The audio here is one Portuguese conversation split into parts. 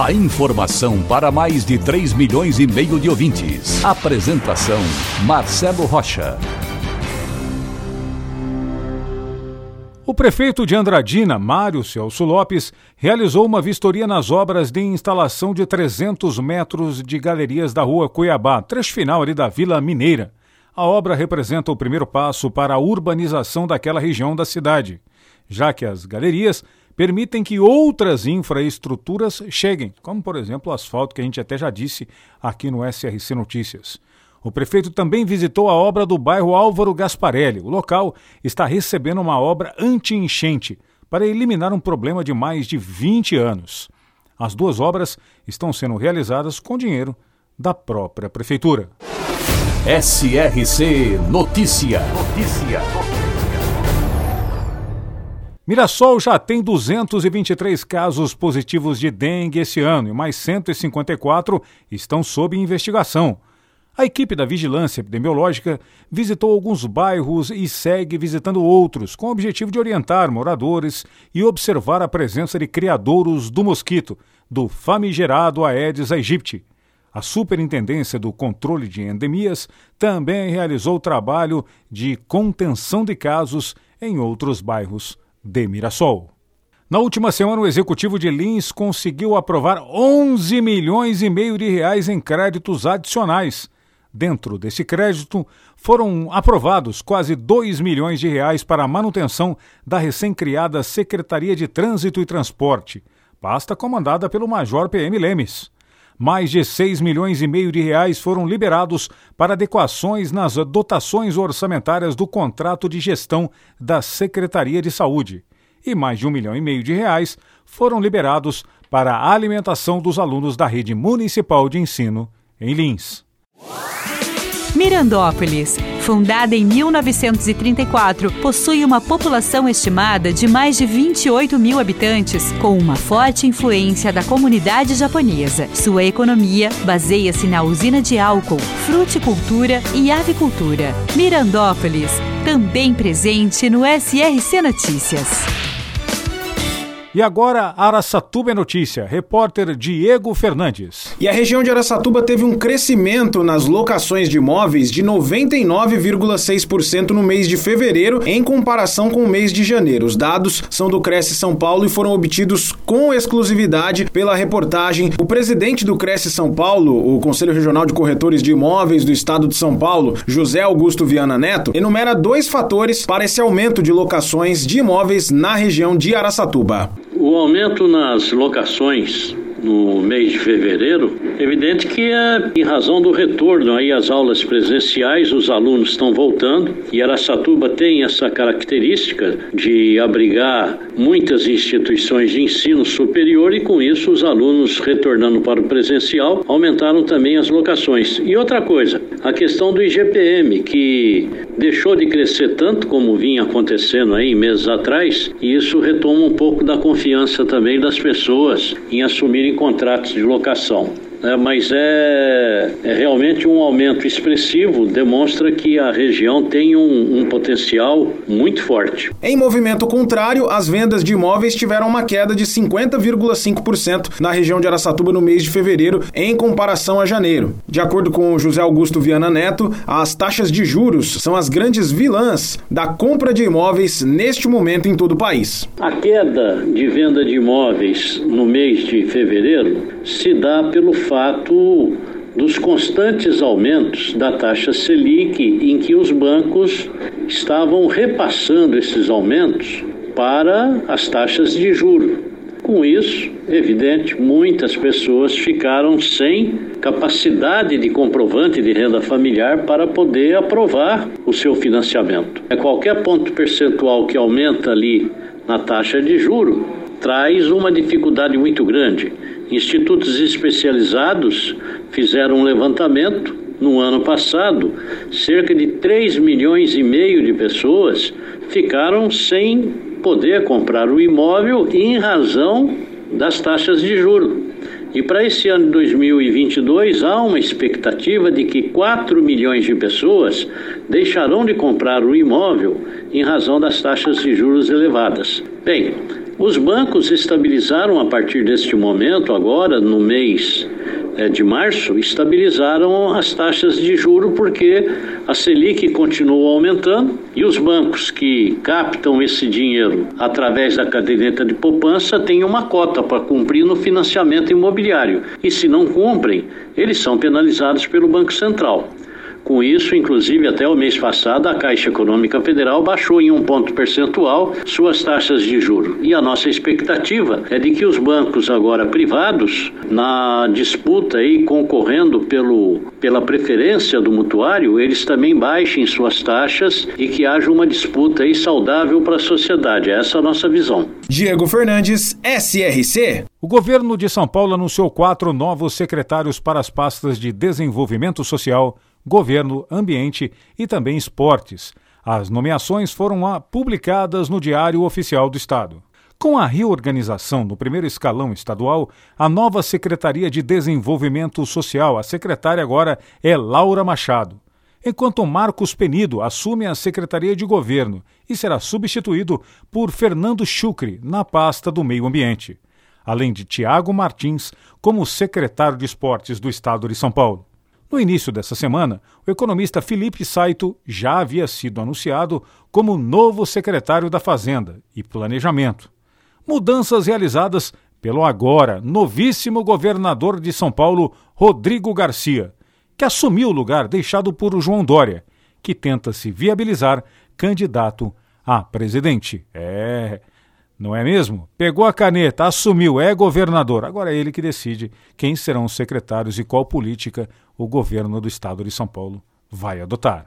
A informação para mais de 3 milhões e meio de ouvintes. Apresentação Marcelo Rocha. O prefeito de Andradina, Mário Celso Lopes, realizou uma vistoria nas obras de instalação de 300 metros de galerias da rua Cuiabá, trecho final ali da Vila Mineira. A obra representa o primeiro passo para a urbanização daquela região da cidade, já que as galerias permitem que outras infraestruturas cheguem, como por exemplo o asfalto que a gente até já disse aqui no SRC Notícias. O prefeito também visitou a obra do bairro Álvaro Gasparelli. O local está recebendo uma obra anti-enchente para eliminar um problema de mais de 20 anos. As duas obras estão sendo realizadas com dinheiro da própria prefeitura. SRC Notícia. Notícia. Mirassol já tem 223 casos positivos de dengue esse ano e mais 154 estão sob investigação. A equipe da Vigilância Epidemiológica visitou alguns bairros e segue visitando outros, com o objetivo de orientar moradores e observar a presença de criadouros do mosquito, do famigerado Aedes aegypti. A Superintendência do Controle de Endemias também realizou trabalho de contenção de casos em outros bairros de Mirassol. Na última semana, o executivo de Lins conseguiu aprovar 11 milhões e meio de reais em créditos adicionais. Dentro desse crédito, foram aprovados quase 2 milhões de reais para a manutenção da recém-criada Secretaria de Trânsito e Transporte, pasta comandada pelo Major PM Lemes mais de 6 milhões e meio de reais foram liberados para adequações nas dotações orçamentárias do contrato de gestão da Secretaria de Saúde. E mais de um milhão e meio de reais foram liberados para a alimentação dos alunos da rede municipal de ensino em Lins. Mirandópolis, fundada em 1934, possui uma população estimada de mais de 28 mil habitantes, com uma forte influência da comunidade japonesa. Sua economia baseia-se na usina de álcool, fruticultura e avicultura. Mirandópolis, também presente no SRC Notícias. E agora, Araçatuba é notícia. Repórter Diego Fernandes. E a região de Araçatuba teve um crescimento nas locações de imóveis de 99,6% no mês de fevereiro, em comparação com o mês de janeiro. Os dados são do Cresce São Paulo e foram obtidos com exclusividade pela reportagem. O presidente do Cresce São Paulo, o Conselho Regional de Corretores de Imóveis do Estado de São Paulo, José Augusto Viana Neto, enumera dois fatores para esse aumento de locações de imóveis na região de Araçatuba. O aumento nas locações no mês de fevereiro, evidente que é em razão do retorno aí às aulas presenciais, os alunos estão voltando e Araçatuba tem essa característica de abrigar muitas instituições de ensino superior e com isso os alunos retornando para o presencial aumentaram também as locações. E outra coisa, a questão do IGPM que deixou de crescer tanto como vinha acontecendo aí meses atrás, e isso retoma um pouco da confiança também das pessoas em assumirem contratos de locação né, mas é, é, realmente um aumento expressivo, demonstra que a região tem um, um, potencial muito forte. Em movimento contrário, as vendas de imóveis tiveram uma queda de 50,5% na região de Araçatuba no mês de fevereiro, em comparação a janeiro. De acordo com José Augusto Viana Neto, as taxas de juros são as grandes vilãs da compra de imóveis neste momento em todo o país. A queda de venda de imóveis no mês de fevereiro se dá pelo fato dos constantes aumentos da taxa Selic, em que os bancos estavam repassando esses aumentos para as taxas de juro. Com isso, evidente, muitas pessoas ficaram sem capacidade de comprovante de renda familiar para poder aprovar o seu financiamento. É qualquer ponto percentual que aumenta ali na taxa de juro traz uma dificuldade muito grande Institutos especializados fizeram um levantamento no ano passado, cerca de 3 milhões e meio de pessoas ficaram sem poder comprar o imóvel em razão das taxas de juro. E para esse ano de 2022 há uma expectativa de que 4 milhões de pessoas deixarão de comprar o imóvel em razão das taxas de juros elevadas. Bem, os bancos estabilizaram a partir deste momento, agora no mês é, de março, estabilizaram as taxas de juro porque a Selic continuou aumentando e os bancos que captam esse dinheiro através da caderneta de poupança têm uma cota para cumprir no financiamento imobiliário. E se não cumprem, eles são penalizados pelo Banco Central. Com isso, inclusive, até o mês passado, a Caixa Econômica Federal baixou em um ponto percentual suas taxas de juro. E a nossa expectativa é de que os bancos agora privados, na disputa aí concorrendo pelo, pela preferência do mutuário, eles também baixem suas taxas e que haja uma disputa aí saudável para a sociedade. Essa é a nossa visão. Diego Fernandes, SRC. O governo de São Paulo anunciou quatro novos secretários para as pastas de desenvolvimento social, governo, ambiente e também esportes. As nomeações foram publicadas no Diário Oficial do Estado. Com a reorganização no primeiro escalão estadual, a nova Secretaria de Desenvolvimento Social, a secretária agora é Laura Machado, enquanto Marcos Penido assume a Secretaria de Governo e será substituído por Fernando Chucre na pasta do Meio Ambiente além de Tiago Martins como secretário de Esportes do Estado de São Paulo. No início dessa semana, o economista Felipe Saito já havia sido anunciado como novo secretário da Fazenda e Planejamento. Mudanças realizadas pelo agora novíssimo governador de São Paulo, Rodrigo Garcia, que assumiu o lugar deixado por João Dória, que tenta se viabilizar candidato a presidente. É, não é mesmo? Pegou a caneta, assumiu, é governador. Agora é ele que decide quem serão os secretários e qual política o governo do estado de São Paulo vai adotar.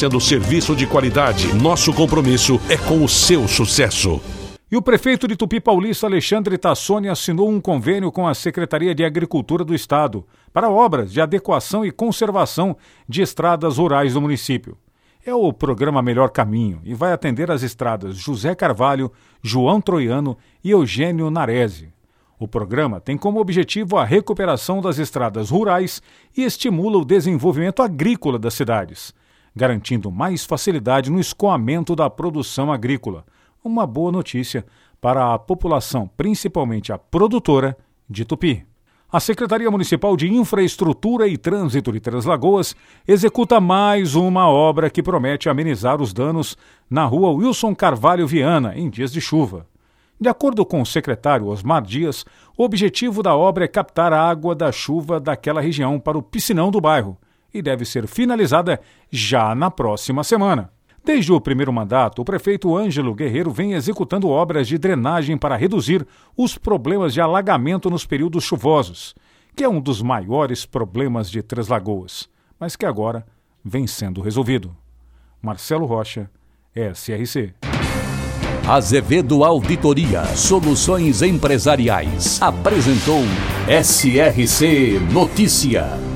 oferecendo serviço de qualidade. Nosso compromisso é com o seu sucesso. E o prefeito de Tupi Paulista, Alexandre Tassoni, assinou um convênio com a Secretaria de Agricultura do Estado para obras de adequação e conservação de estradas rurais do município. É o programa Melhor Caminho e vai atender as estradas José Carvalho, João Troiano e Eugênio Narese. O programa tem como objetivo a recuperação das estradas rurais e estimula o desenvolvimento agrícola das cidades garantindo mais facilidade no escoamento da produção agrícola. Uma boa notícia para a população, principalmente a produtora de Tupi. A Secretaria Municipal de Infraestrutura e Trânsito de Três Lagoas executa mais uma obra que promete amenizar os danos na rua Wilson Carvalho Viana em dias de chuva. De acordo com o secretário Osmar Dias, o objetivo da obra é captar a água da chuva daquela região para o piscinão do bairro e deve ser finalizada já na próxima semana. Desde o primeiro mandato, o prefeito Ângelo Guerreiro vem executando obras de drenagem para reduzir os problemas de alagamento nos períodos chuvosos, que é um dos maiores problemas de Três Lagoas, mas que agora vem sendo resolvido. Marcelo Rocha, SRC. Azevedo Auditoria Soluções Empresariais apresentou SRC Notícia.